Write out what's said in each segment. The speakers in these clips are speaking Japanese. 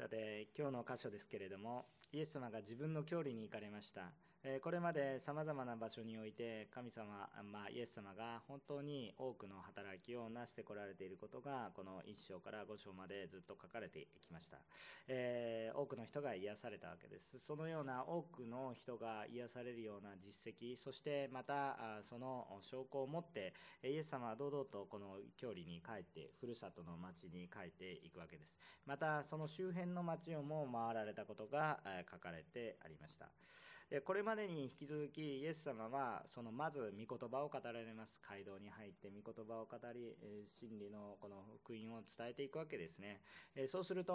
さて今日の箇所ですけれどもイエス様が自分の郷里に行かれました。これまでさまざまな場所において神様、まあ、イエス様が本当に多くの働きをなしてこられていることがこの1章から5章までずっと書かれてきました、えー、多くの人が癒されたわけです。そのような多くの人が癒されるような実績そしてまたその証拠を持ってイエス様は堂々とこの郷里に帰ってふるさとの町に帰っていくわけです。またその周辺の町をも回られたことが書かれてありました。これまでに引き続きイエス様はそのまず御言葉を語られます。街道に入って御言葉を語り真理のこの福音を伝えていくわけですね。そうすると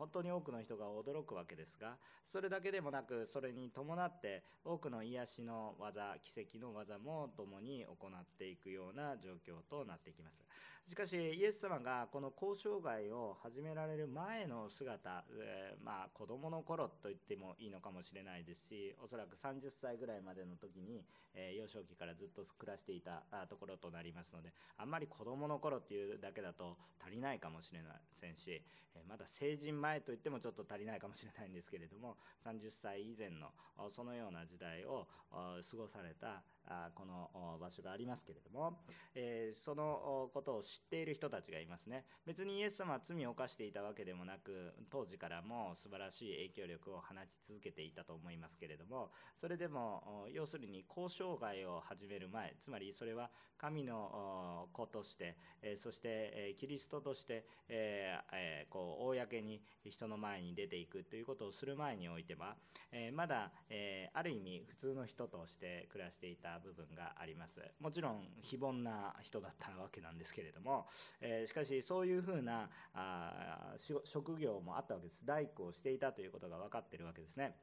本当に多くの人が驚くわけですがそれだけでもなくそれに伴って多くの癒しの技奇跡の技も共に行っていくような状況となっていきます。しかしイエス様がこの交渉外を始められる前の姿、え、まあ子供の頃と言ってもいいのかもしれない。ないですしおそらく30歳ぐらいまでの時に、えー、幼少期からずっと暮らしていたところとなりますのであんまり子どもの頃っていうだけだと足りないかもしれませんし、えー、まだ成人前といってもちょっと足りないかもしれないんですけれども30歳以前のそのような時代を過ごされたあこの場所がありますけれども、えー、そのことを知っている人たちがいますね。別にイエス様は罪を犯していたわけでもなく当時からも素晴らしい影響力を放ち続けていたと思いますけれどもそれでも要するに交渉外を始める前つまりそれは神の子として、そしてキリストとして、え、こう公に人の前に出ていくということをする前においては、えまだ、えある意味普通の人として暮らしていた部分があります。もちろん非凡な人だったわけなんですけれども、えしかしそういうふうなあ職業もあったわけです。大工をしていたということが分かってるわけですね。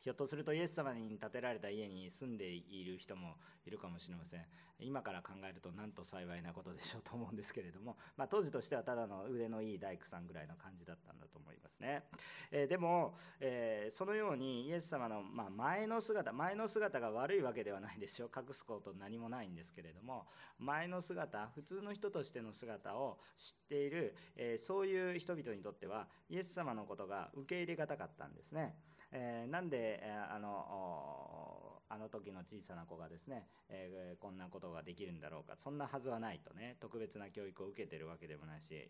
ひょっとするとイエス様に建てられた家に住んでいる人もいるかもしれません。今から考えるとなんと幸いなことでしょうと思うんですけれども、まあ、当時としてはただの腕のいい大工さんぐらいの感じだったんだと思いますね、えー、でも、えー、そのようにイエス様の、まあ、前の姿前の姿が悪いわけではないですよ隠すこと何もないんですけれども前の姿普通の人としての姿を知っている、えー、そういう人々にとってはイエス様のことが受け入れがたかったんですね、え、なんで、あのあの時の小さな子がですね、えー、こんなことができるんだろうか。そんなはずはないとね特別な教育を受けてるわけでもないし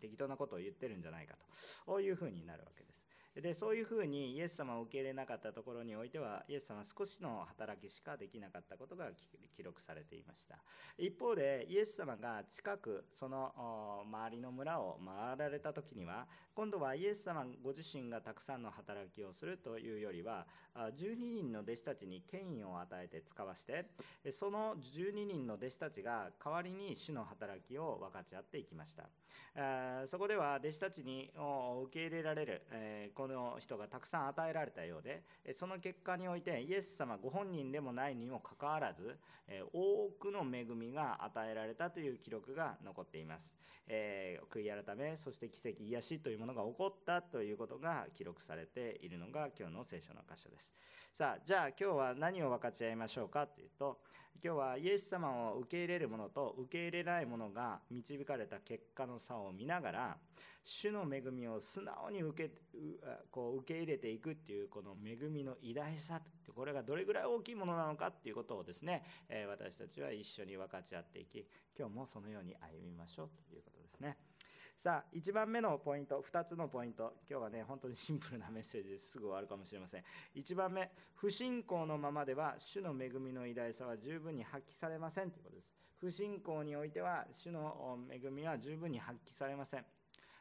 適当なことを言ってるんじゃないかと。こういうふうになるわけです。でそういうふうにイエス様を受け入れなかったところにおいてはイエス様は少しの働きしかできなかったことが記録されていました。一方でイエス様が近くその周りの村を回られた時には今度はイエス様ご自身がたくさんの働きをするというよりは12人の弟子たちに権威を与えて使わしてその12人の弟子たちが代わりに主の働きを分かち合っていきました。そこでは弟子たちに受け入れられるこの人がたくさん与えられたようでその結果においてイエス様ご本人でもないにもかかわらず多くの恵みが与えられたという記録が残っています、えー、悔い改めそして奇跡癒しというものが起こったということが記録されているのが今日の聖書の箇所です。さあじゃあ今日は何を分かち合いましょうかというと今日はイエス様を受け入れるものと受け入れないものが導かれた結果の差を見ながら主の恵みを素直に受けこう受け入れていくっていうこの恵みの偉大さこれがどれぐらい大きいものなのかっていうことをですね、え私たちは一緒に分かち合っていき今日もそのように歩みましょうということですね。さあ1番目のポイント2つのポイント。今日はね本当にシンプルなメッセージですぐ終わるかもしれません。1番目不信仰のままでは主の恵みの偉大さは十分に発揮されませんということです。不信仰においては主の恵みは十分に発揮されません。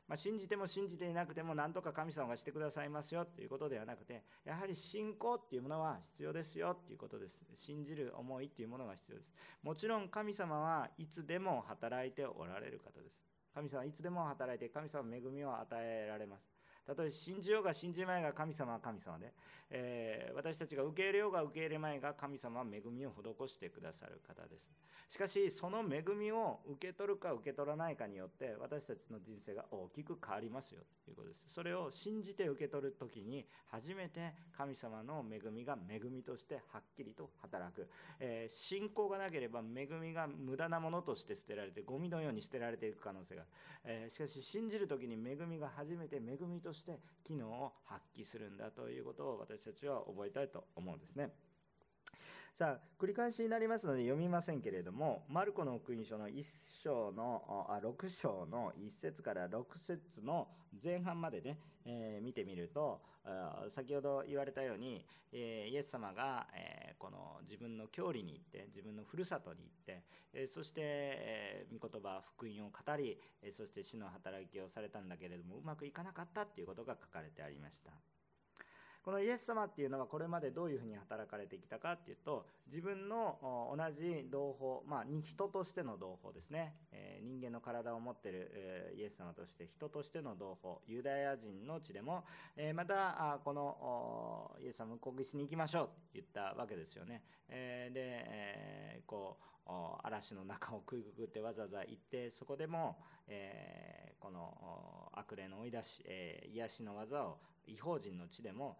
まあ、信じても信じていなくても何とか神様がしてくださいますよということではなくてやはり信仰っていうものは必要ですよっていうことです。信じる思いっていうものが必要です。もちろん神様はいつでも働いておられる方です。神様はいつでも働いて神様恵みを与えられます。たとえ信じようが信じまいが神様は神様で、えー、私たちが受け入れようが受け入れまいが神様は恵みを施してくださる方です。しかしその恵みを受け取るか受け取らないかによって私たちの人生が大きく変わりますよということです。それを信じて受け取る時に初めて神様の恵みが恵みとしてはっきりと働く、えー、信仰がなければ恵みが無駄なものとして捨てられてゴミのように捨てられていく可能性がある、えー、しかし信じる時に恵みが初めて恵みとして機能を発揮するんだということを私たちは覚えたいと思うんですね。さあ繰り返しになりますので読みませんけれどもマルコの福音書の1章のあ6章の1節から6節の前半までね、えー、見てみると先ほど言われたように、えー、イエス様が、えー、この自分の郷里に行って自分のふるさとに行って、えそして、え御言葉福音を語り、えそして主の働きをされたんだけれどもうまくいかなかったっていうことが書かれてありました。このイエス様っていうのはこれまでどういうふうに働かれてきたかっていうと自分の同じ同胞、まあ、人としての同胞ですね、えー、人間の体を持っている、えー、イエス様として人としての同胞ユダヤ人の地でも、えー、またこのイエス様を攻撃しに行きましょうって言ったわけですよね、えー、で、えー、こう嵐の中をくぐくってわざわざ行ってそこでも、えー、この悪霊の追い出し、えー、癒しの技を違法人の地でも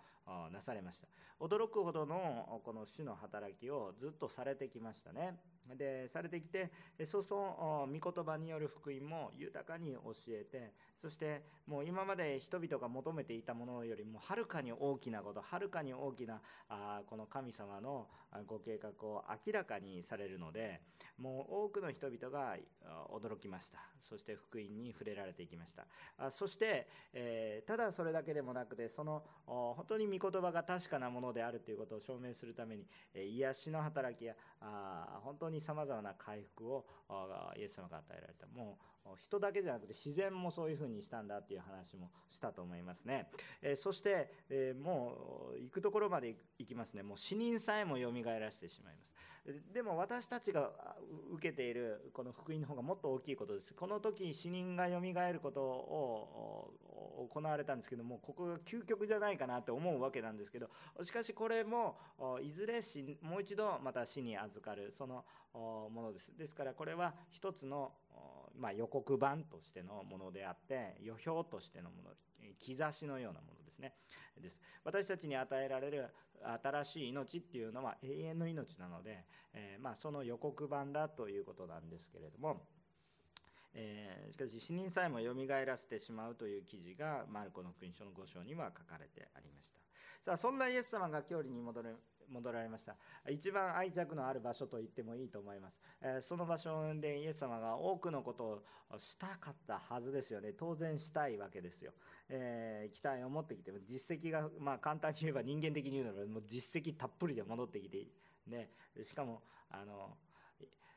なされました。驚くほどのこの主の働きをずっとされてきましたね。でされてきてそうそう御言葉による福音も豊かに教えてそしてもう今まで人々が求めていたものよりもはるかに大きなことはるかに大きなあこの神様のご計画を明らかにされるのでもう多くの人々が驚きました。そして福音に触れられていきました。あそして、え、ただそれだけでもなくてその本当に御言葉が確かなものであるということを証明するために、え癒しの働きやあ本当にさまざまな回復をイエス様が与えられた。もう人だけじゃなくて自然もそういうふうにしたんだっていう話もしたと思いますね、えそして、えもう行くところまで行きますね。もう死人さえもよみがえらせてしまいます。でも私たちが受けているこの福音の方がもっと大きいことです。この時死人がよみがえることを行われたんですけどもここが究極じゃないかなと思うわけなんですけどしかしこれもいずれ死もう一度また死に預かるそのものです。ですからこれは一つのまあ、予告版としてのものであって予表としてのもの兆しのようなものですね。です。私たちに与えられる新しい命っていうのは永遠の命なので、えー、まあ、その予告版だということなんですけれども、えー、しかし死人さえもよみがえらせてしまうという記事がマルコの福音書の5章には書かれてありました。さあそんなイエス様が郷里に戻る戻られました。一番愛着のある場所と言ってもいいと思います、えー、その場所でイエス様が多くのことをしたかったはずですよね。当然したいわけですよ、えー、期待を持ってきて実績がまあ簡単に言えば人間的に言うならもう実績たっぷりで戻ってきてね。しかもあの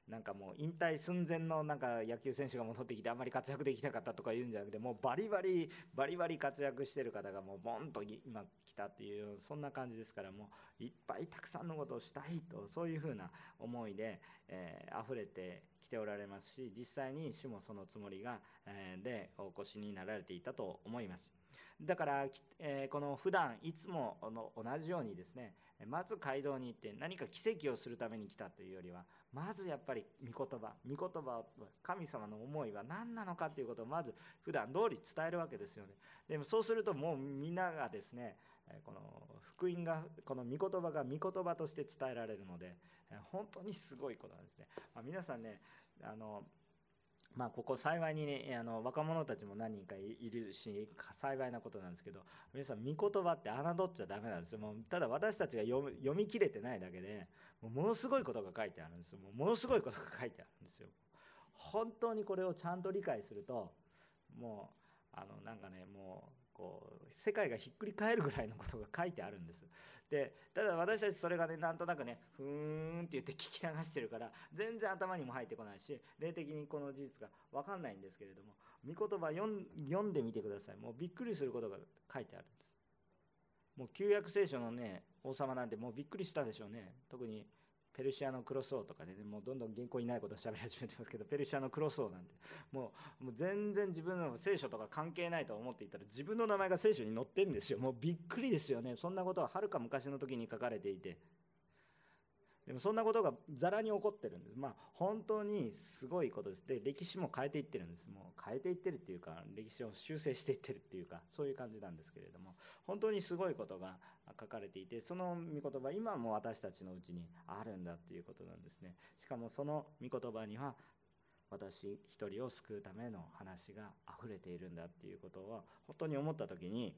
なんかもう引退寸前のなんか野球選手が戻ってきてあんまり活躍できなかったとか言うんじゃなくてもうバリバリバリバリ活躍してる方がもうボンと今来たっていうそんな感じですからもういっぱいたくさんのことをしたいとそういうふうな思いで、えー、溢れてきておられますし実際に主もそのつもりが、えー、でお越しになられていたと思います。だから、えー、この普段いつもの同じようにですねまず街道に行って何か奇跡をするために来たというよりはまずやっぱり御言葉御言葉神様の思いは何なのかということをまず普段通り伝えるわけですよねでもそうするともうみんながですねこの福音がこの御言葉が御言葉として伝えられるので本当にすごいことなんですね、まあ、皆さんねあのまあ、ここ幸いにねあの若者たちも何人かいるし幸いなことなんですけど皆さん御言葉って侮っちゃダメなんですよ。もうただ私たちが読み切れてないだけでもうものすごいことが書いてあるんですよ。もうものすごいことが書いてあるんですよ。本当にこれをちゃんと理解するともうあのなんかねもうこう世界がひっくり返るぐらいのことが書いてあるんです。でただ私たちそれがねなんとなくねふーんって言って聞き流してるから全然頭にも入ってこないし霊的にこの事実が分かんないんですけれども御言葉読んでみてください。もうびっくりすることが書いてあるんです。もう旧約聖書のね王様なんてもうびっくりしたでしょうね。特にペルシアのクロス王とかねもうどんどん原稿にないことを喋り始めてますけどペルシアのクロス王なんてもうもう全然自分の聖書とか関係ないと思っていたら自分の名前が聖書に載ってるんですよ。もうびっくりですよね。そんなことははるか昔の時に書かれていて。でもそんなことがざらに起こってるんです。まあ本当にすごいことです。で、歴史も変えていってるんです。もう変えていってるっていうか、歴史を修正していってるっていうか、そういう感じなんですけれども、本当にすごいことが書かれていて、その御言葉、今も私たちのうちにあるんだっていうことなんですね。しかもその御言葉には、私一人を救うための話が溢れているんだっていうことを本当に思った時に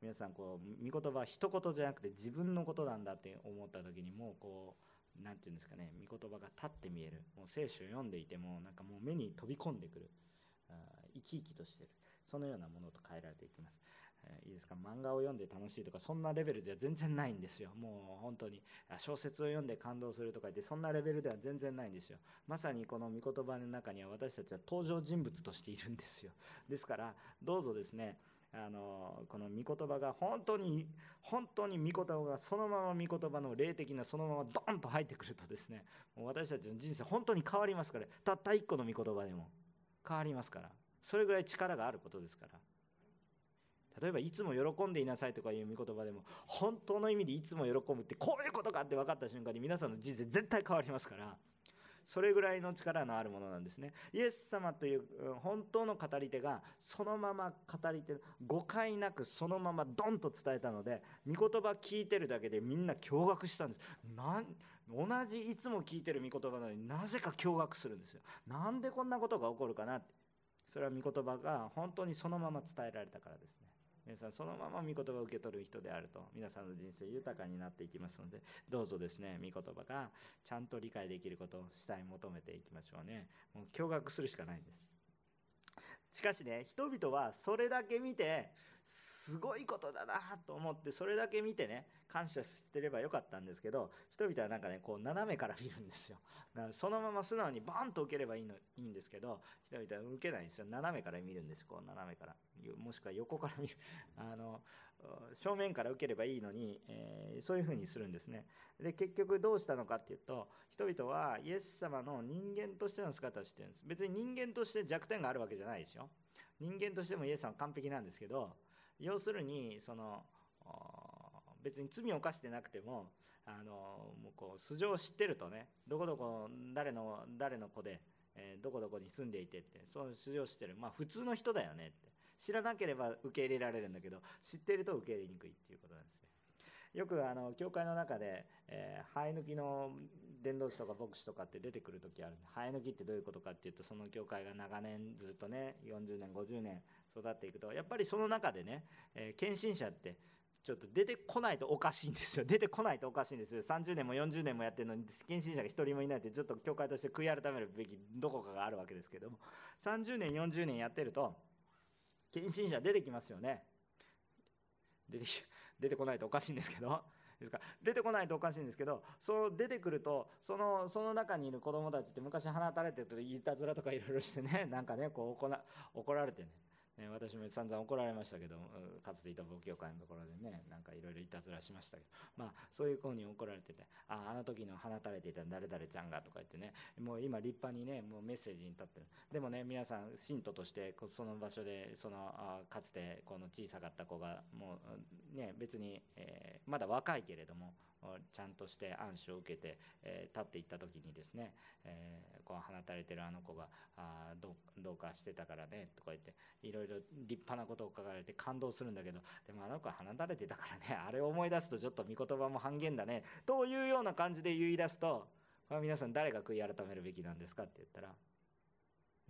皆さんこう御言葉一言じゃなくて自分のことなんだって思った時にもうこう何て言うんですかね御言葉が立って見える。もう聖書を読んでいてもなんかもう目に飛び込んでくる。生き生きとしてる。そのようなものと変えられていきます、え、いいですか？漫画を読んで楽しいとかそんなレベルじゃ全然ないんですよ。もう本当に。小説を読んで感動するとか言ってそんなレベルでは全然ないんですよ。まさにこの御言葉の中には私たちは登場人物としているんですよ。ですからどうぞですねあのこの御言葉が本当に本当に御言葉がそのまま御言葉の霊的なそのままドンと入ってくるとですねもう私たちの人生本当に変わりますから。たった一個の御言葉でも変わりますから。それぐらい力があることですから。例えばいつも喜んでいなさいとかいう御言葉でも本当の意味でいつも喜ぶってこういうことかって分かった瞬間に皆さんの人生絶対変わりますから。それぐらいの力のあるものなんですね。イエス様という本当の語り手がそのまま語り手誤解なくそのままドンと伝えたので御言葉聞いてるだけでみんな驚愕したんです。なん同じいつも聞いてる御言葉なのになぜか驚愕するんですよ。なんでこんなことが起こるかなって。それは御言葉が本当にそのまま伝えられたからですね。皆さんそのまま御言葉を受け取る人であると。皆さんの人生豊かになっていきますのでどうぞですね御言葉がちゃんと理解できることをしたい求めていきましょうね。もう驚愕するしかないんです。しかしね人々はそれだけ見てすごいことだなと思ってそれだけ見てね感謝してればよかったんですけど人々はなんかねこう斜めから見るんですよ。そのまま素直にバンと受ければいいのいいんですけど人々は受けないんですよ。斜めから見るんですこう斜めから。もしくは横から見る。あの正面から受ければいいのに、えー、そういうふうにするんですね。で結局どうしたのかっていうと人々はイエス様の人間としての姿をしてるんです。別に人間として弱点があるわけじゃないですよ。人間としてもイエス様は完璧なんですけど要するにその別に罪を犯してなくてもあのもうこう素性を知ってるとねどこどこ誰の誰の子で、えー、どこどこに住んでいてってその素性を知ってる。まあ普通の人だよねって。知らなければ受け入れられるんだけど知ってると受け入れにくいっていうことなんですね。よくあの教会の中で、えー、生え抜きの伝道師とか牧師とかって出てくる時ある生え抜きってどういうことかっていうとその教会が長年ずっとね40年50年育っていくとやっぱりその中でね、えー、献身者ってちょっと出てこないとおかしいんですよ。出てこないとおかしいんですよ。30年も40年もやってるのに献身者が1人もいないってちょっと教会として悔い改めるべきどこかがあるわけですけども。30年40年やってると献身者出てきますよね。出て出てこないとおかしいんですけど。ですか？出てこないとおかしいんですけどそう出てくるとそのその中にいる子供たちって昔放たれてるといたずらとかいろいろしてねなんかねこう怒られてね。え私も散々怒られましたけどかつていた牧教会のところでねなんかいろいろいたずらしましたけど。まあそういう子に怒られててああの時の放たれていた誰々ちゃんがとか言ってねもう今立派にねもうメッセージに立ってる。でもね皆さん信徒としてその場所でそのあかつてこの小さかった子がもうね別に、えー、まだ若いけれどもちゃんとして暗視を受けて、え、立っていった時にですね、え、こう放たれてるあの子があどどうかしてたからねとか言っていろいろ立派なことを書かれて感動するんだけどでもあの子は放たれてたからね あれを思い出すとちょっと御言葉も半減だねというような感じで言い出すと皆さん誰が悔い改めるべきなんですかって言ったら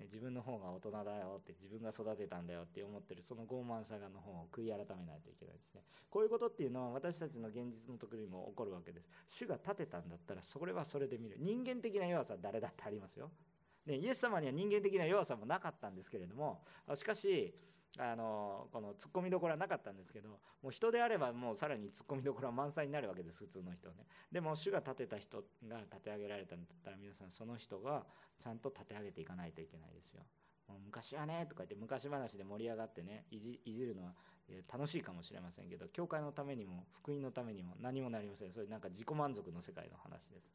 自分の方が大人だよって自分が育てたんだよって思ってるその傲慢さがの方を悔い改めないといけないですね。こういうことっていうのは私たちの現実のところにも起こるわけです。主が立てたんだったらそれはそれで見る。人間的な弱さは誰だってありますよ。でイエス様には人間的な弱さもなかったんですけれどもしかしあのこのツッコミどころはなかったんですけどもう人であればもうさらにツッコミどころは満載になるわけです普通の人ね。でも主が立てた人が立て上げられたんだったら皆さんその人がちゃんと立て上げていかないといけないですよ。もう昔はねとか言って昔話で盛り上がってねいじいじるのは楽しいかもしれませんけど教会のためにも福音のためにも何もなりません。それなんか自己満足の世界の話です。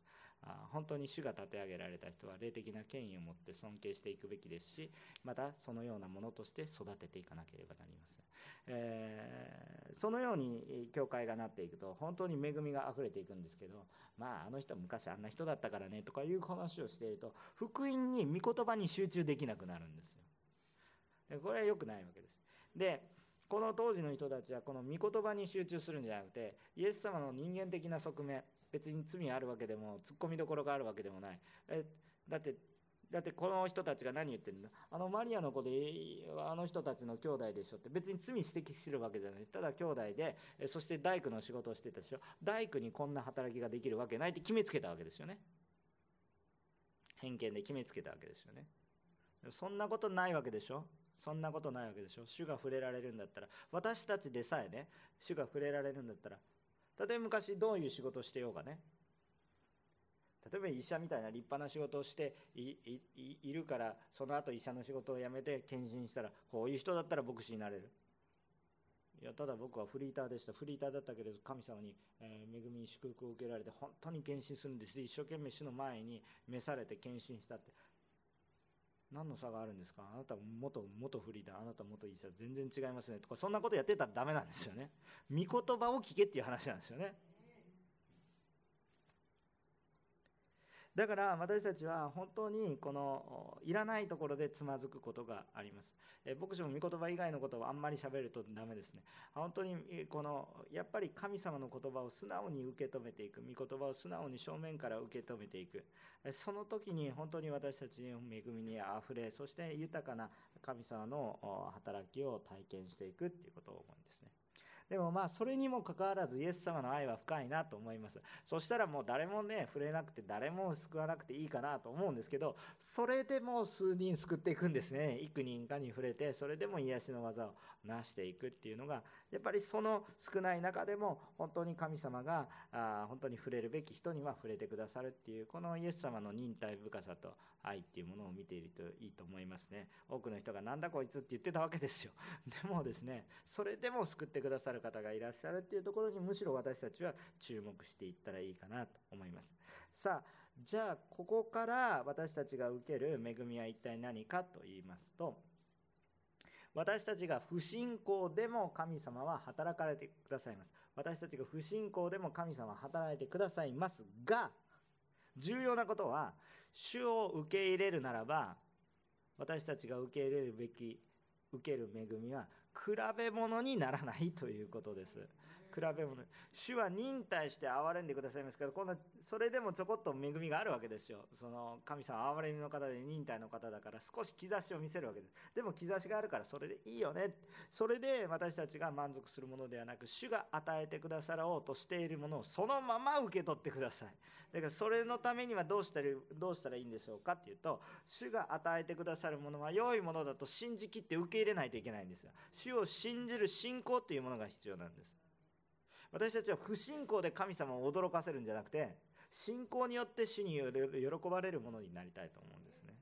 本当に主が立て上げられた人は霊的な権威を持って尊敬していくべきですしまたそのようなものとして育てていかなければなりません、えー、そのように教会がなっていくと本当に恵みがあふれていくんですけどまああの人は昔あんな人だったからねとかいう話をしていると福音に御言葉に集中できなくなるんですよ。これは良くないわけです。でこの当時の人たちはこの御言葉に集中するんじゃなくてイエス様の人間的な側面別に罪あるわけでも突っ込みどころがあるわけでもない。えだってだってこの人たちが何言ってるんだあのマリアの子であの人たちの兄弟でしょって。別に罪指摘するわけじゃない。ただ兄弟でそして大工の仕事をしてたでしょ。大工にこんな働きができるわけないって決めつけたわけですよね。偏見で決めつけたわけですよね。そんなことないわけでしょ。そんなことないわけでしょ。主が触れられるんだったら私たちでさえね主が触れられるんだったら例えば昔どういう仕事をしてようがね。例えば医者みたいな立派な仕事をしているからその後医者の仕事を辞めて献身したらこういう人だったら牧師になれる。いやただ僕はフリーターでした。フリーターだったけれど神様に、え、恵みに祝福を受けられて本当に献身するんです。一生懸命主の前に召されて献身したって。何の差があるんですか？あなた元元フリーターあなた元医者全然違いますね。とかそんなことやってたらダメなんですよね。御言葉を聞けっていう話なんですよね。だから私たちは本当にこのいらないところでつまずくことがあります。え牧師も御言葉以外のことをあんまり喋るとダメですね。本当にこのやっぱり神様の言葉を素直に受け止めていく、御言葉を素直に正面から受け止めていく。その時に本当に私たちの恵みにあふれ、そして豊かな神様の働きを体験していくっていうことを思うんですね。でもまあそれにもかかわらずイエス様の愛は深いなと思います。そしたらもう誰もね触れなくて誰も救わなくていいかなと思うんですけどそれでも数人救っていくんですね。幾人かに触れてそれでも癒しの技を成していくっていうのがやっぱりその少ない中でも本当に神様があ本当に触れるべき人には触れてくださるっていうこのイエス様の忍耐深さと愛っていうものを見ているといいと思いますね。多くの人がなんだこいつって言ってたわけですよ。でもですねそれでも救ってくださる方がいらっしゃるっていうところにむしろ私たちは注目していったらいいかなと思います。さあじゃあここから私たちが受ける恵みは一体何かと言いますと私たちが不信仰でも神様は働かれてくださいます私たちが不信仰でも神様は働いてくださいますが重要なことは主を受け入れるならば私たちが受け入れるべき受ける恵みは比べ物にならないということです。比べ物。主は忍耐して憐れんでくださいますけどこのそれでもちょこっと恵みがあるわけですよ。その神様憐れみの方で忍耐の方だから少し兆しを見せるわけです。でも兆しがあるからそれでいいよね。それで私たちが満足するものではなく主が与えてくださろうとしているものをそのまま受け取ってください。だからそれのためにはどうしたらどうしたらいいんでしょうかっていうと主が与えてくださるものは良いものだと信じきって受け入れないといけないんですよ。主を信じる信仰っていうものが必要なんです。私たちは不信仰で神様を驚かせるんじゃなくて信仰によって死に喜ばれるものになりたいと思うんですね。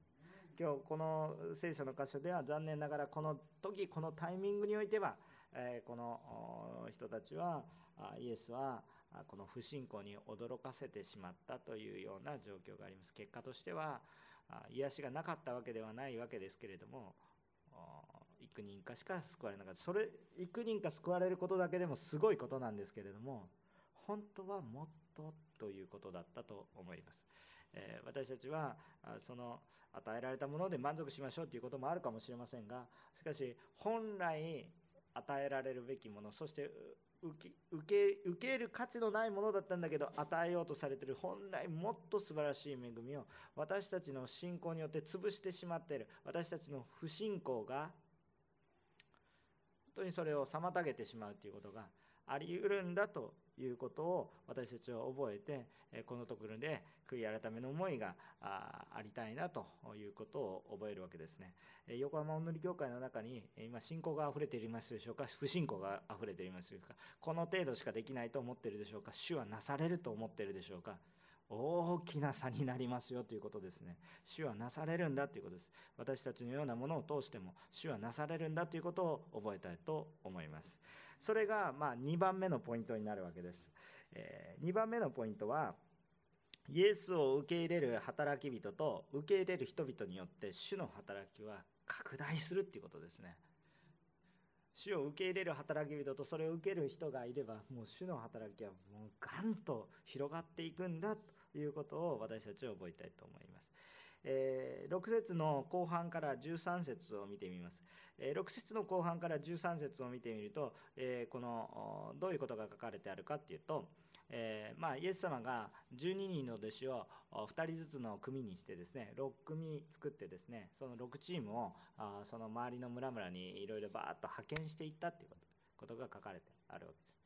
今日この聖書の箇所では残念ながらこの時このタイミングにおいては、この人たちはイエスはこの不信仰に驚かせてしまったというような状況があります。結果としては癒しがなかったわけではないわけですけれども幾人かしか救われなかったそれ幾人か救われることだけでもすごいことなんですけれども本当はもっとということだったと思います、えー、私たちはその与えられたもので満足しましょうということもあるかもしれませんがしかし本来与えられるべきものそして受け受ける価値のないものだったんだけど与えようとされている本来もっと素晴らしい恵みを私たちの信仰によって潰してしまっている私たちの不信仰が当にそれを妨げてしまうということがあり得るんだということを私たちは覚えてこのところで悔い改めの思いがありたいなということを覚えるわけですね。横浜お塗り教会の中に今信仰があふれていますでしょうか？不信仰があふれていますでしょうか？この程度しかできないと思っているでしょうか？主はなされると思っているでしょうか？大きな差になりますよということですね。主はなされるんだということです。私たちのようなものを通しても主はなされるんだということを覚えたいと思います。それがま2番目のポイントになるわけです。え、2番目のポイントはイエスを受け入れる働き人と受け入れる人々によって主の働きは拡大するっていうことですね主を受け入れる働き人とそれを受ける人がいればもう主の働きはもうガンと広がっていくんだということを私たちは覚えたいと思いますえー、6節の後半から13節を見てみます、えー、6節の後半から13節を見てみると、えー、このどういうことが書かれてあるかっていうと、えー、まあ、イエス様が12人の弟子を2人ずつの組にしてですね6組作ってですねその6チームをあその周りの村々にいろいろバーッと派遣していったっていうことが書かれてあるわけです。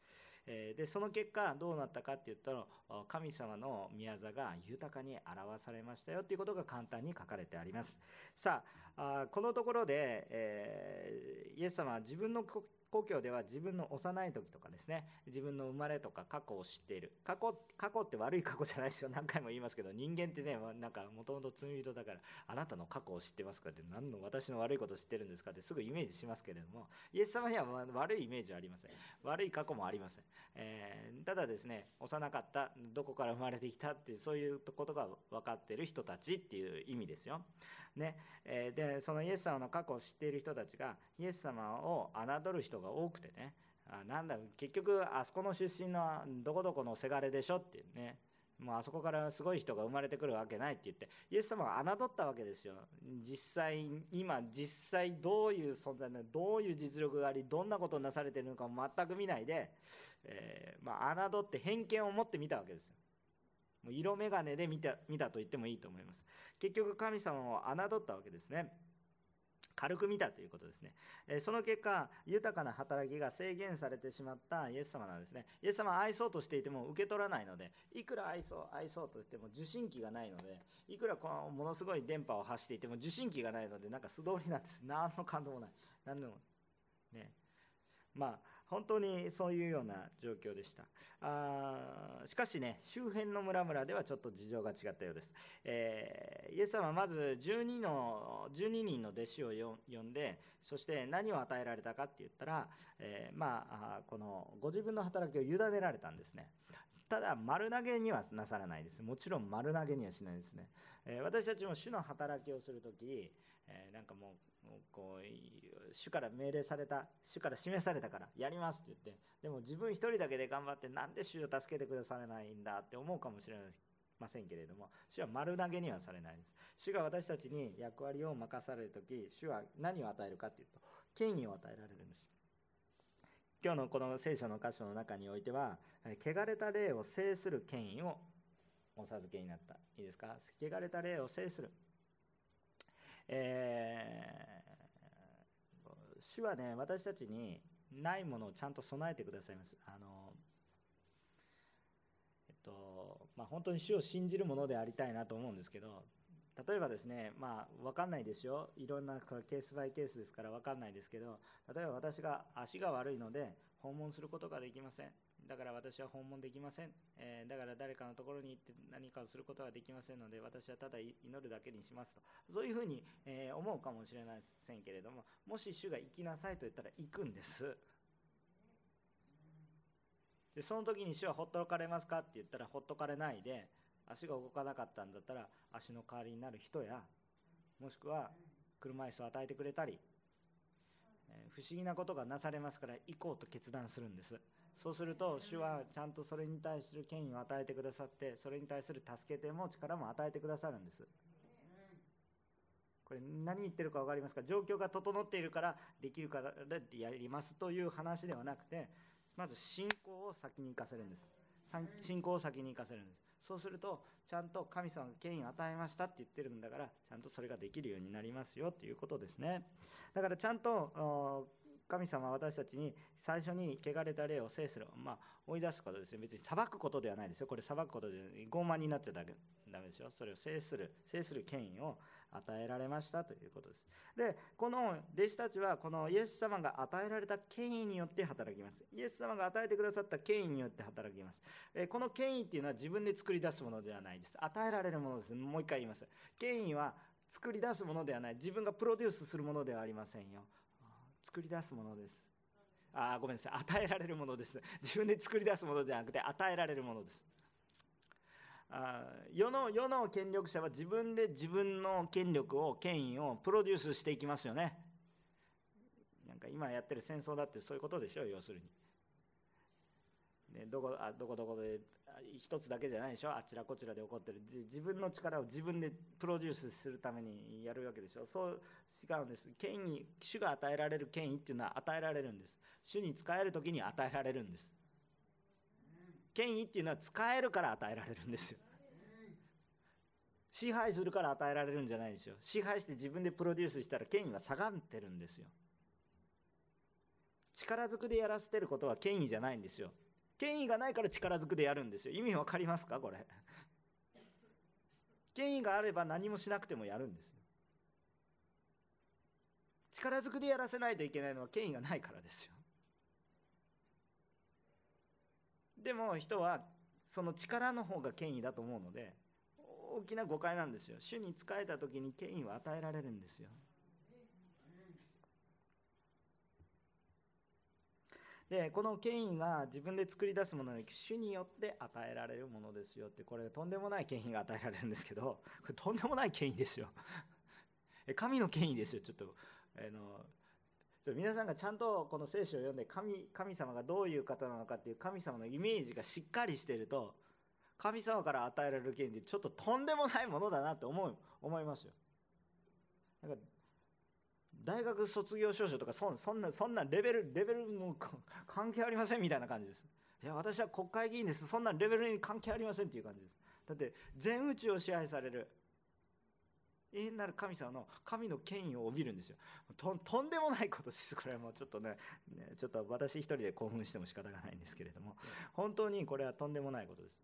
えでその結果どうなったかって言ったら神様の宮座が豊かに表されましたよということが簡単に書かれてあります。さあこのところで、え、イエス様は自分の故郷では自分の幼い時とかですね自分の生まれとか過去を知っている。過去過去って悪い過去じゃないですよ。何回も言いますけど人間ってねなんかもともと罪人だからあなたの過去を知ってますかって何の私の悪いこと知ってるんですかってすぐイメージしますけれどもイエス様には悪いイメージはありません。悪い過去もありません、えー、ただですね幼かったどこから生まれてきたってそういうことが分かってる人たちっていう意味ですよ。ね。えー、でそのイエス様の過去を知っている人たちがイエス様を侮る人が多くてね。あなんだ結局あそこの出身のどこどこのせがれでしょっていうね。もうあそこからすごい人が生まれてくるわけないって言ってイエス様は侮ったわけですよ。実際今実際どういう存在でどういう実力がありどんなことをなされてるのかも全く見ないで、えー、まあ、侮って偏見を持って見たわけですよ。もう色眼鏡で見た見たと言ってもいいと思います。結局神様を侮ったわけですね。軽く見たということですね。その結果、豊かな働きが制限されてしまったイエス様なんですね。イエス様は愛そうとしていても受け取らないので、いくら愛そう、愛そうとしても受信機がないので、いくらこのものすごい電波を発していても受信機がないので、なんか素通りなんです。何の感動もない。何でも。ね。まあ、本当にそういうような状況でした。あしかしね周辺の村々ではちょっと事情が違ったようです、えー、イエス様はまず12の12人の弟子を呼んでそして何を与えられたかって言ったら、えー、まあこのご自分の働きを委ねられたんですね。ただ丸投げにはなさらないです。もちろん丸投げにはしないですね、えー、私たちも主の働きをする時、えなんかもうこう主から命令された主から示されたからやりますって言ってでも自分一人だけで頑張ってなんで主を助けてくださらないんだって思うかもしれませんけれども主は丸投げにはされないです。主が私たちに役割を任される時主は何を与えるかっていうと権威を与えられるんです。今日のこの聖書の箇所の中においては汚れた霊を制する権威をお授けになった。いいですか？汚れた霊を制する。え主はね私たちにないものをちゃんと備えてくださいます。あのえっとまあ本当に主を信じるものでありたいなと思うんですけど例えばですねまあ分かんないですよ。いろんなケースバイケースですから分かんないですけど例えば私が足が悪いので訪問することができません。だから私は訪問できません、えー、だから誰かのところに行って何かをすることはできませんので私はただ祈るだけにしますと。そういうふうに、えー、思うかもしれませんけれどももし主が行きなさいと言ったら行くんです。でその時に主はほっとかれますかって言ったらほっとかれないで足が動かなかったんだったら足の代わりになる人やもしくは車椅子を与えてくれたり不思議なことがなされますから行こうと決断するんです。そうすると主はちゃんとそれに対する権威を与えてくださってそれに対する助けても力も与えてくださるんです。これ何言ってるか分かりますか？状況が整っているからできるからでやりますという話ではなくてまず信仰を先に行かせるんです。信仰を先に行かせるんです。そうするとちゃんと神様が権威を与えましたって言ってるんだからちゃんとそれができるようになりますよということですね。だからちゃんと神様は私たちに最初に汚れた霊を制する、まあ、追い出すことですね別に裁くことではないですよ。これ裁くことで傲慢になっちゃダメですよ。それを制する制する権威を与えられましたということです。でこの弟子たちはこのイエス様が与えられた権威によって働きます。イエス様が与えてくださった権威によって働きます。えこの権威っていうのは自分で作り出すものではないです。与えられるものです。もう一回言います。権威は作り出すものではない。自分がプロデュースするものではありませんよ。作り出すものです。あごめんなさい。与えられるものです。自分で作り出すものじゃなくて与えられるものです。あ世の世の権力者は自分で自分の権力を権威をプロデュースしていきますよね。なんか今やってる戦争だってそういうことでしょ要するに、ね、どこあどこどこで一つだけじゃないでしょ？あちらこちらで起こってる。自分の力を自分でプロデュースするためにやるわけでしょ？そう違うんです。権威主が与えられる権威っていうのは与えられるんです。主に使える時に与えられるんです。権威っていうのは使えるから与えられるんですよ。支配するから与えられるんじゃないでしょ支配して自分でプロデュースしたら権威は下がってるんですよ。力ずくでやらせてることは権威じゃないんですよ。権威がないから力ずくでやるんですよ。意味わかりますか？これ。権威があれば何もしなくてもやるんですよ。力ずくでやらせないといけないのは権威がないからですよ。でも人はその力の方が権威だと思うので大きな誤解なんですよ。主に仕えた時に権威は与えられるんですよ。でこの権威が自分で作り出すもので主によって与えられるものですよってこれとんでもない権威が与えられるんですけど これとんでもない権威ですよ 神の権威ですよちょっとあの皆さんがちゃんとこの聖書を読んで神神様がどういう方なのかっていう神様のイメージがしっかりしてると神様から与えられる権利ちょっととんでもないものだなって思う思いますよ。なんか大学卒業証書とかそそんなそんなレベルレベルも関係ありませんみたいな感じです。いや私は国会議員です。そんなレベルに関係ありませんっていう感じです。だって全宇宙を支配される永遠なる神様の神の権威を帯びるんですよ。ととんでもないことです。これはもうちょっとねねちょっと私一人で興奮しても仕方がないんですけれども。本当にこれはとんでもないことです。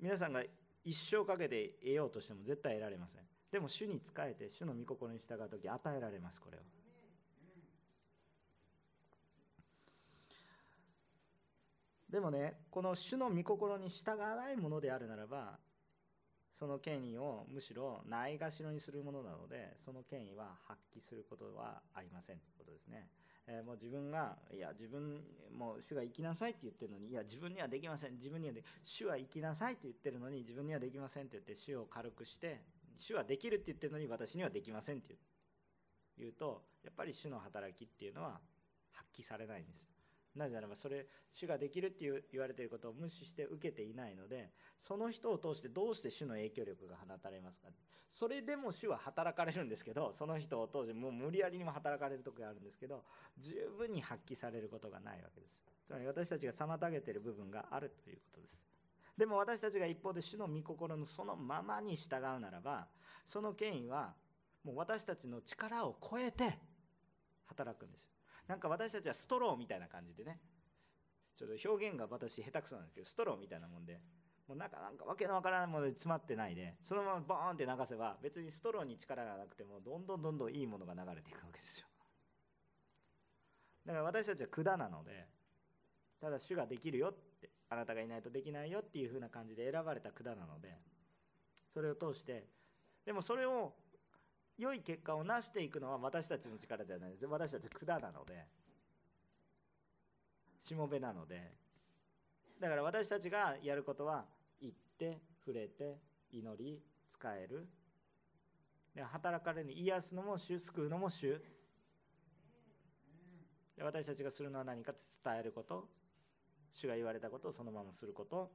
皆さんが一生かけて得ようとしても絶対得られません。でも主に仕えて主の御心に従う時与えられますこれをでもねこの主の御心に従わないものであるならばその権威をむしろないがしろにするものなのでその権威は発揮することはありませんということですね。えー、もう自分がいや自分もう主が生きなさいって言ってるのにいや自分にはできません自分にはで主は生きなさいって言ってるのに自分にはできませんって言って主を軽くして主はできるって言ってるのに私にはできませんって言うとやっぱり主の働きっていうのは発揮されないんです。なぜならばそれ主ができるって言われていることを無視して受けていないのでその人を通してどうして主の影響力が放たれますかそれでも主は働かれるんですけどその人を通してもう無理やりにも働かれるとこがあるんですけど十分に発揮されることがないわけです。つまり私たちが妨げている部分があるということです。でも私たちが一方で主の御心のそのままに従うならばその権威はもう私たちの力を超えて働くんですなんか私たちはストローみたいな感じでね。ちょっと表現が私下手くそなんですけどストローみたいなもんでもうなんかなんかわけのわからないもので詰まってないでそのままボーンって流せば別にストローに力がなくてもどんどんどんどんいいものが流れていくわけですよだから私たちは管なのでただ主ができるよってあなたがいないとできないよっていう風な感じで選ばれた管なのでそれを通してでもそれを良い結果を成していくのは私たちの力ではないです。私たち管なのでしもべなので。だから私たちがやることは行って触れて祈り使える。で働かれる癒すのも主救うのも主。私たちがするのは何か伝えること。主が言われたことをそのまますること。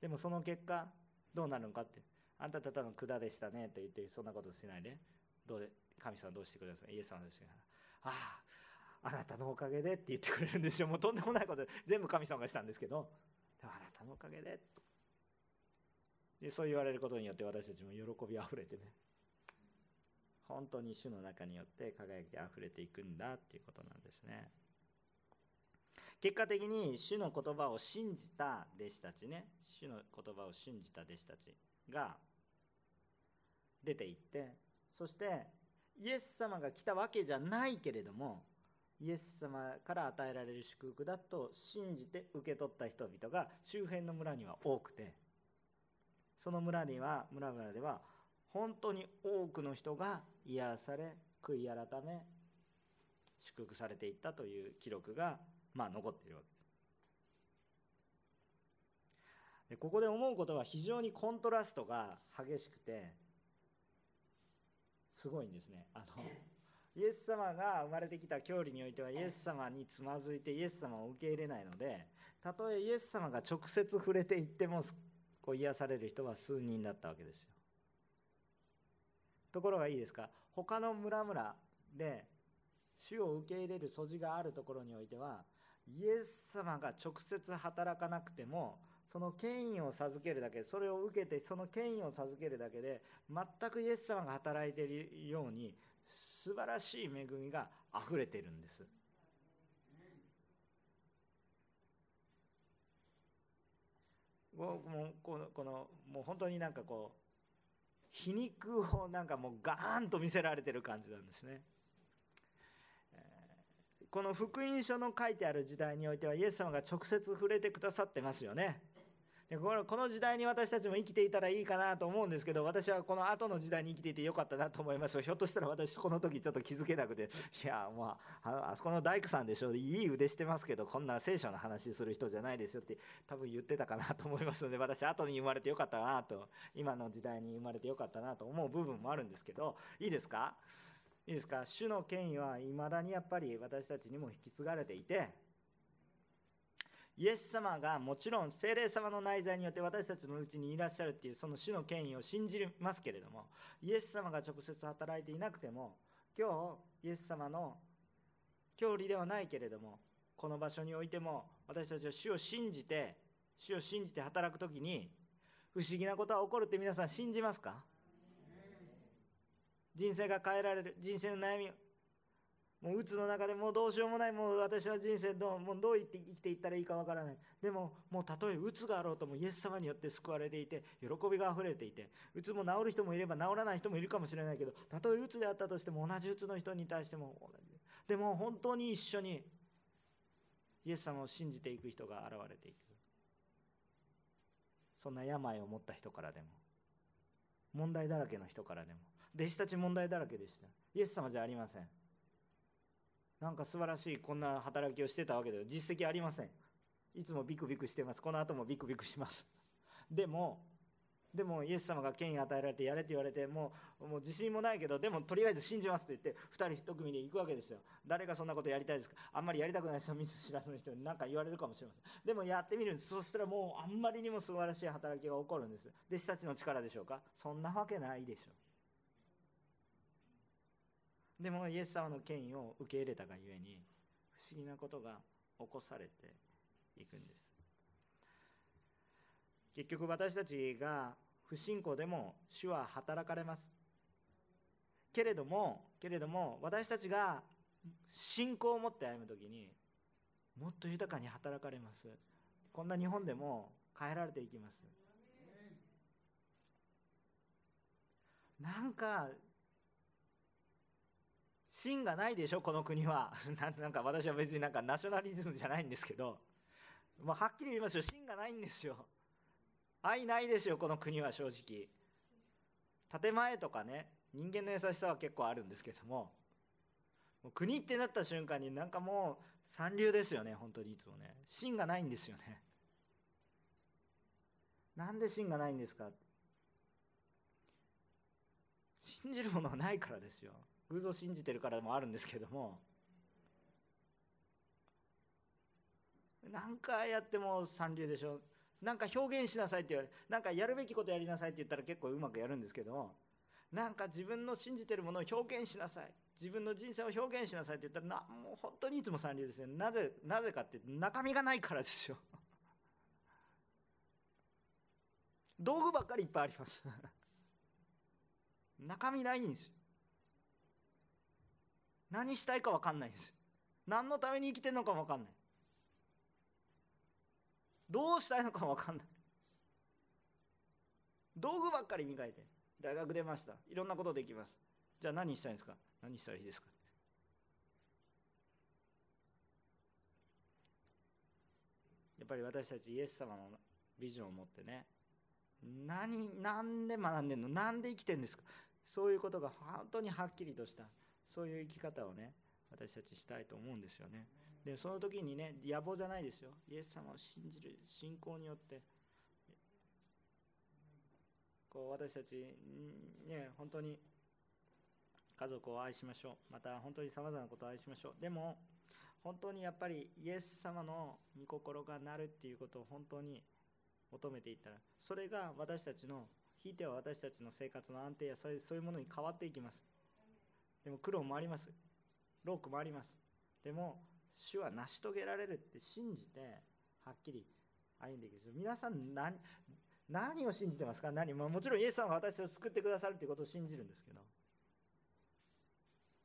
でもその結果どうなるのかって。あんたただの管でしたねと言ってそんなことしないで。どう神様どうしてくださいイエス様どうしてくださいあああなたのおかげでって言ってくれるんですよ。もうとんでもないこと。全部神様がしたんですけど。でもあなたのおかげで。でそう言われることによって私たちも喜びあふれてね。本当に主の中によって輝きあふれていくんだっていうことなんですね。結果的に主の言葉を信じた弟子たちね主の言葉を信じた弟子たちが出て行ってそしてイエス様が来たわけじゃないけれどもイエス様から与えられる祝福だと信じて受け取った人々が周辺の村には多くてその村には村々では本当に多くの人が癒され悔い改め祝福されていったという記録がまあ残っているわけです。でここで思うことは非常にコントラストが激しくてすごいんですね。あの イエス様が生まれてきた教理においてはイエス様につまずいてイエス様を受け入れないのでたとえイエス様が直接触れていってもこう癒される人は数人だったわけですよ。ところがいいですか？他の村々で主を受け入れる素地があるところにおいてはイエス様が直接働かなくてもその権威を授けるだけそれを受けてその権威を授けるだけで全くイエス様が働いているように素晴らしい恵みがあふれているんです。もうこのこのもう本当になんかこう皮肉をなんかもうガーンと見せられてる感じなんですね。この福音書の書いてある時代においてはイエス様が直接触れてくださってますよね。でこのこの時代に私たちも生きていたらいいかなと思うんですけど私はこの後の時代に生きていてよかったなと思いますひょっとしたら私この時ちょっと気づけなくて。いやまああそこの大工さんでしょいい腕してますけどこんな聖書の話する人じゃないですよって多分言ってたかなと思いますので 私後に生まれてよかったなと今の時代に生まれてよかったなと思う部分もあるんですけどいいですか？いいですか？主の権威はいまだにやっぱり私たちにも引き継がれていてイエス様がもちろん精霊様の内在によって私たちのうちにいらっしゃるっていうその主の権威を信じますけれどもイエス様が直接働いていなくても今日イエス様の教理ではないけれどもこの場所においても私たちは主を信じて主を信じて働く時に不思議なことは起こるって皆さん信じますか？人生が変えられる人生の悩みもう鬱の中でもうどうしようもない。もう私は人生どうもうどう言って生きていったらいいかわからない。でももうたとえ鬱があろうともイエス様によって救われていて喜びがあふれていて鬱も治る人もいれば治らない人もいるかもしれないけどたとえ鬱であったとしても同じ鬱の人に対しても同じ。でも本当に一緒にイエス様を信じていく人が現れていく。そんな病を持った人からでも問題だらけの人からでも弟子たち問題だらけでした。イエス様じゃありません。なんか素晴らしいこんな働きをしてたわけで実績ありません。いつもビクビクしてます。この後もビクビクします。でもでもイエス様が権威与えられてやれって言われてもうもう自信もないけどでもとりあえず信じますって言って2人1組で行くわけですよ。誰がそんなことやりたいですか？あんまりやりたくない人見ず知らずの人に何か言われるかもしれません。でもやってみるんです。そしたらもうあんまりにも素晴らしい働きが起こるんです。弟子たちの力でしょうか？そんなわけないでしょでもイエス様の権威を受け入れたがゆえに不思議なことが起こされていくんです。結局私たちが不信仰でも主は働かれます。けれどもけれども私たちが信仰を持って歩む時にもっと豊かに働かれます。こんな日本でも変えられていきます。なんか芯がないでしょこの国は。なんか私は別になんかナショナリズムじゃないんですけど。もうはっきり言いますよ。芯がないんですよ。愛ないですよこの国は正直。建前とかね人間の優しさは結構あるんですけども。もう国ってなった瞬間になんかもう三流ですよね本当にいつもね。芯がないんですよね。なんで芯がないんですか信じるものはないからですよ。偶像信じてるからもあるんですけども。何かやっても三流でしょ。なんか表現しなさいって言われなんかやるべきことやりなさいって言ったら結構うまくやるんですけども。なんか自分の信じてるものを表現しなさい。自分の人生を表現しなさいって言ったらなもう本当にいつも三流ですね。なぜなぜかって中身がないからですよ。道具ばっかりいっぱいあります。中身ないんですよ。何したいか分かんないんです何のために生きてるのかも分かんない。どうしたいのかも分かんない。道具ばっかり磨いて大学出ました。いろんなことできます。じゃあ何したいんですか？何したらいいですか？やっぱり私たちイエス様のビジョンを持ってね。何何で学んでんの？何で生きてんですか？そういうことが本当にはっきりとしたそういう生き方をね私たちしたいと思うんですよね。でその時にね野望じゃないですよ。イエス様を信じる信仰によってこう私たちね本当に家族を愛しましょう。また本当にさまざまなことを愛しましょう。でも本当にやっぱりイエス様の御心がなるっていうことを本当に求めていったらそれが私たちのひいては私たちの生活の安定やそういうものに変わっていきます。でも苦労もあります。ロークもあります。でも主は成し遂げられるって信じてはっきり歩んでいく皆さん何何を信じてますか？何、まあ、もちろんイエスさんは私を救ってくださるということを信じるんですけど。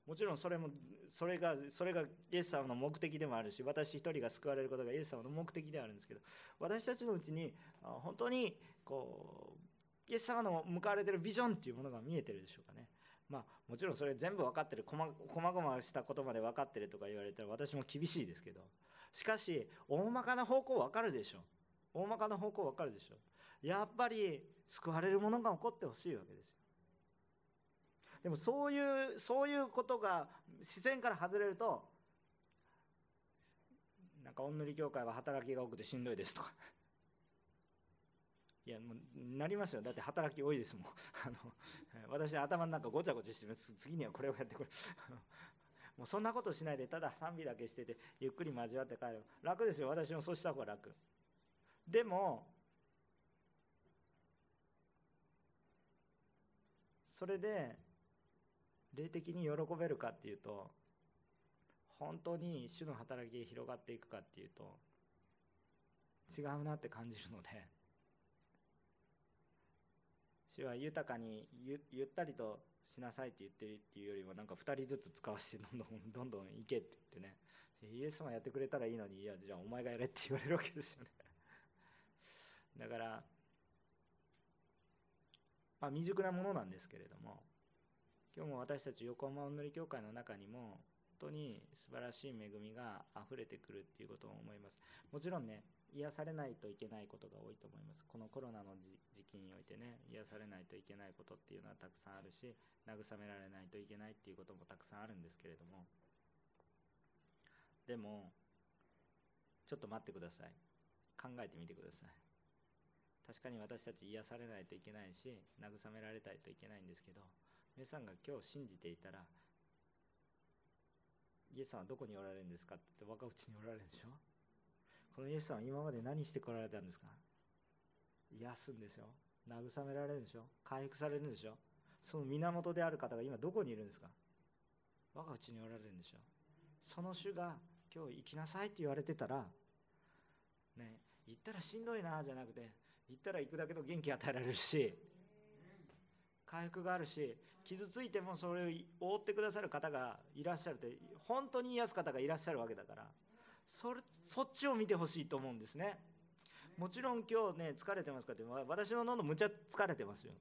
もちろんそれもそれがそれがイエス様の目的でもあるし私一人が救われることがイエス様の目的であるんですけど。私たちのうちに本当にこうイエス様の向かわれてるビジョンっていうものが見えてるでしょうかね。まあもちろんそれ全部分かってるこまごましたことまで分かってるとか言われたら私も厳しいですけど。しかし大まかな方向分かるでしょ。大まかな方向分かるでしょ。やっぱり救われるものが起こってほしいわけですよ。でもそういうそういうことが自然から外れるとなんかおんぬり教会は働きが多くてしんどいですとか。いやもうなりますよ。だって働き多いですもん。あの私頭の中ごちゃごちゃしてます。次にはこれをやってくれ もうそんなことしないでただ賛美だけしててゆっくり交わって帰る。楽ですよ。私もそうした方が楽。でもそれで霊的に喜べるかっていうと本当に主の働きが広がっていくかっていうと違うなって感じるので主は豊かにゆゆったりとしなさいって言ってるっていうよりもなんか2人ずつ使わせてどんどん どんどん行けって言ってね。イエス様やってくれたらいいのにいやじゃあお前がやれって言われるわけですよね。だからまあ未熟なものなんですけれども今日も私たち横浜お祈り協会の中にも本当に素晴らしい恵みが溢れてくるっていうことを思います。もちろんね癒されないといけないことが多いと思います。このコロナの時期においてね癒されないといけないことっていうのはたくさんあるし慰められないといけないっていうこともたくさんあるんですけれども。でもちょっと待ってください。考えてみてください。確かに私たち癒されないといけないし慰められたいといけないんですけど皆さんが今日信じていたらイエスさんはどこにおられるんですかって若内におられるでしょ？このイエスさんは今まで何してこられたんですか？癒すんですよ。慰められるんでしょ？回復されるんでしょ？その源である方が今どこにいるんですか？我が内におられるんでしょ？その主が今日行きなさいって言われてたらね行ったらしんどいなじゃなくて行ったら行くだけの元気与えられるし回復があるし傷ついてもそれを覆ってくださる方がいらっしゃるって本当に癒す方がいらっしゃるわけだからそれそっちを見てほしいと思うんですね。もちろん今日ね疲れてますかって私の喉むちゃ疲れてますよ。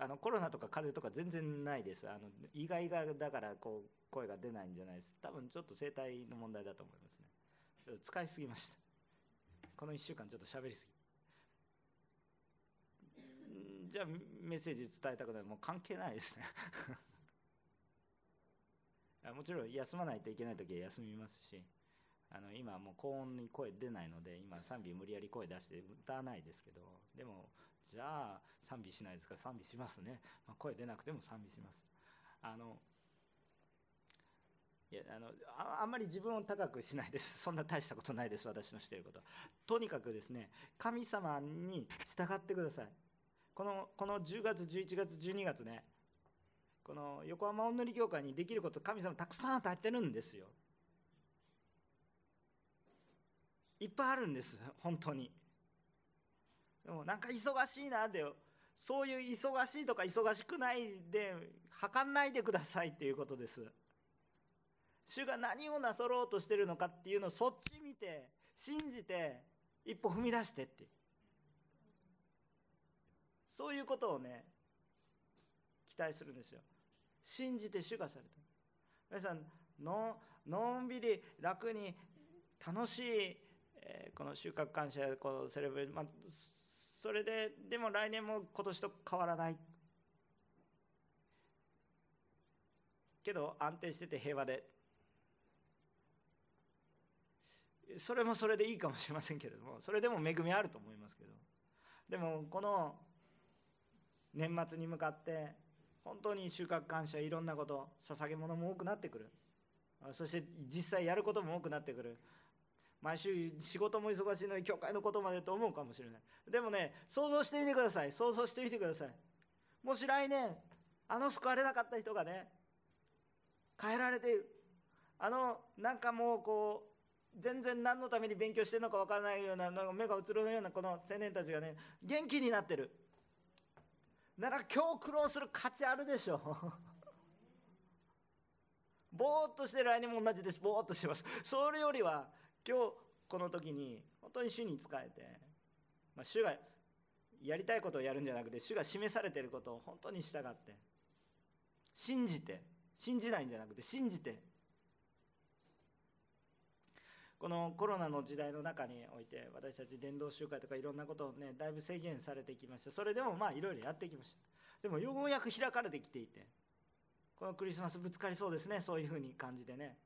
あのコロナとか風邪とか全然ないです。あの意外がだからこう声が出ないんじゃないです。多分ちょっと声帯の問題だと思いますね。ちょっと使いすぎました。この1週間ちょっと喋りすぎ。じゃあメッセージ伝えたくない。もう関係ないですね。もちろん休まないといけない時は休みますしあの今もう高音に声出ないので今賛美無理やり声出して歌わないですけどでもじゃあ賛美しないですから賛美しますね、まあ、声出なくても賛美します。あのいやあのあんまり自分を高くしないです。そんな大したことないです私のしていること。とにかくですね神様に従ってください。このこの10月11月12月ねこの横浜おんのり教会にできること神様たくさん与えてるんですよ。いっぱいあるんです本当に。でもなんか忙しいなってそういう忙しいとか忙しくないで測んないでくださいっていうことです。主が何をなさろうとしてるのかっていうのをそっち見て信じて一歩踏み出してって。そういうことをね期待するんですよ。信じて主がされた。皆さんののんびり楽に楽しい、えー、この収穫感謝こうセレブ、まあ、それででも来年も今年と変わらない。けど安定してて平和で。それもそれでいいかもしれませんけれどもそれでも恵みあると思いますけど。でもこの年末に向かって本当に収穫感謝いろんなこと捧げ物も多くなってくる。そして実際やることも多くなってくる。毎週仕事も忙しいのに教会のことまでと思うかもしれない。でもね想像してみてください。想像してみてください。もし来年あの救われなかった人がね変えられている。あのなんかもうこう全然何のために勉強してるのか分からないようななんか目が映るようなこの青年たちがね元気になってる。なら今日苦労する価値あるでしょ。う ぼーっとして来年も同じです。ぼーっとしてます。それよりは今日この時に本当に主に仕えて、まあ、主がやりたいことをやるんじゃなくて主が示されていることを本当に従って信じて信じないんじゃなくて信じてこのコロナの時代の中において私たち伝道集会とかいろんなことをねだいぶ制限されてきましたそれでもまあいろいろやってきました。でもようやく開かれてきていてこのクリスマスぶつかりそうですねそういうふうに感じてね。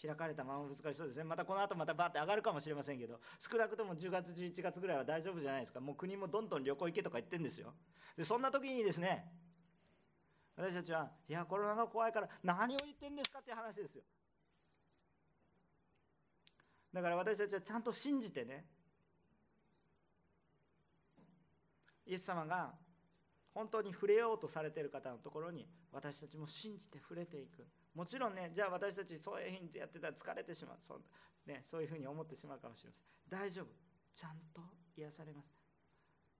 開かれたままぶつかりそうですね。またこの後またバーって上がるかもしれませんけど少なくとも10月11月ぐらいは大丈夫じゃないですか。もう国もどんどん旅行行けとか言ってるんですよ。でそんな時にですね私たちはいやコロナが怖いから何を言ってんですかっていう話ですよ。だから私たちはちゃんと信じてねイエス様が本当に触れようとされている方のところに私たちも信じて触れていく。もちろんねじゃあ私たちそういうふうにやってたら疲れてしまう。そう,、ね、そういうふうに思ってしまうかもしれません。大丈夫。ちゃんと癒されます。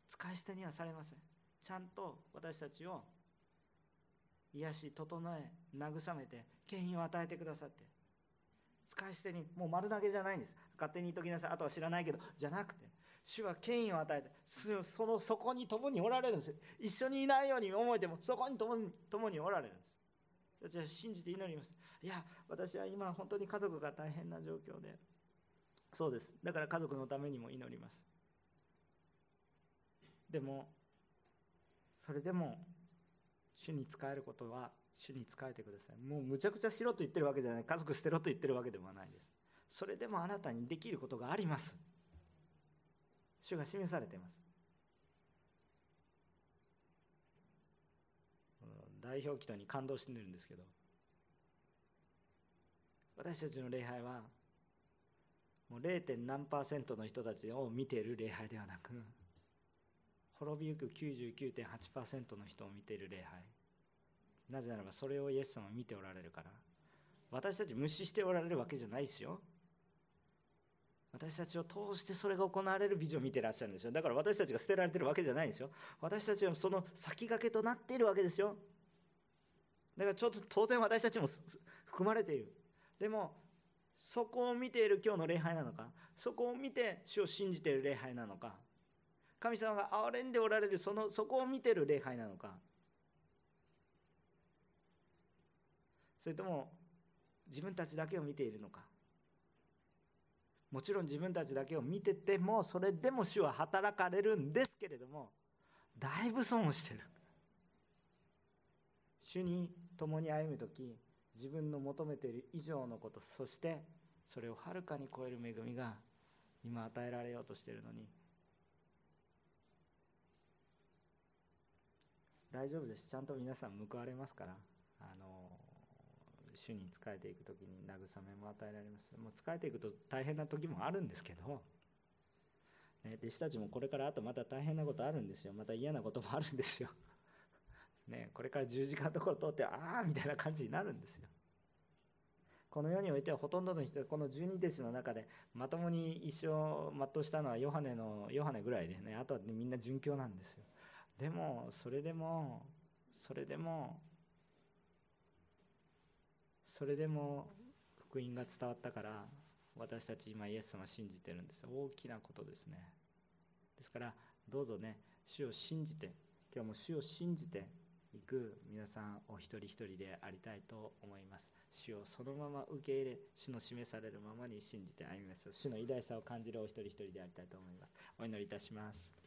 使い捨てにはされません。ちゃんと私たちを癒し整え慰めて権威を与えてくださって。使い捨てにもう丸投げじゃないんです。勝手に言っときなさい。あとは知らないけど。じゃなくて主は権威を与えてそのそこに共におられるんです。一緒にいないように思えてもそこに共に共におられるんです。私は信じて祈ります。いや私は今本当に家族が大変な状況で。そうです。だから家族のためにも祈ります。でもそれでも主に仕えることは主に仕えてください。もうむちゃくちゃしろと言ってるわけじゃない。家族捨てろと言ってるわけでもないです。それでもあなたにできることがあります。主が示されています。代表祈祷に感動してるんですけど。私たちの礼拝はもう 0. 何パーセントの人たちを見ている礼拝ではなく滅びゆく99.8%の人を見ている礼拝。なぜならばそれをイエス様は見ておられるから。私たち無視しておられるわけじゃないですよ。私たちを通してそれが行われるビジョンを見てらっしゃるんですよ。だから私たちが捨てられてるわけじゃないんですよ。私たちはその先駆けとなっているわけですよ。だからちょっと当然私たちも含まれている。でもそこを見ている今日の礼拝なのか。そこを見て主を信じている礼拝なのか。神様が憐れんでおられるそのそこを見ている礼拝なのか。それとも自分たちだけを見ているのか。もちろん自分たちだけを見ててもそれでも主は働かれるんですけれどもだいぶ損をしてる。主に共に歩む時自分の求めている以上のことそしてそれをはるかに超える恵みが今与えられようとしているのに。大丈夫です。ちゃんと皆さん報われますから。あの主に仕えていく時に慰めも与えられます。もう仕えていくと大変な時もあるんですけど、ね、弟子たちもこれからあとまた大変なことあるんですよ。また嫌なこともあるんですよ、ね、これから十字架のところ通ってああみたいな感じになるんですよ。この世においてはほとんどの人この十二弟子の中でまともに一生全うしたのはヨハネのヨハネぐらいでねあとは、ね、みんな殉教なんですよ。でもそれでもそれでもそれでも福音が伝わったから私たち今イエス様信じてるんです。大きなことですね。ですからどうぞね主を信じて今日も主を信じていく皆さんお一人一人でありたいと思います。主をそのまま受け入れ主の示されるままに信じて歩みましょう主の偉大さを感じるお一人一人でありたいと思います。お祈りいたします。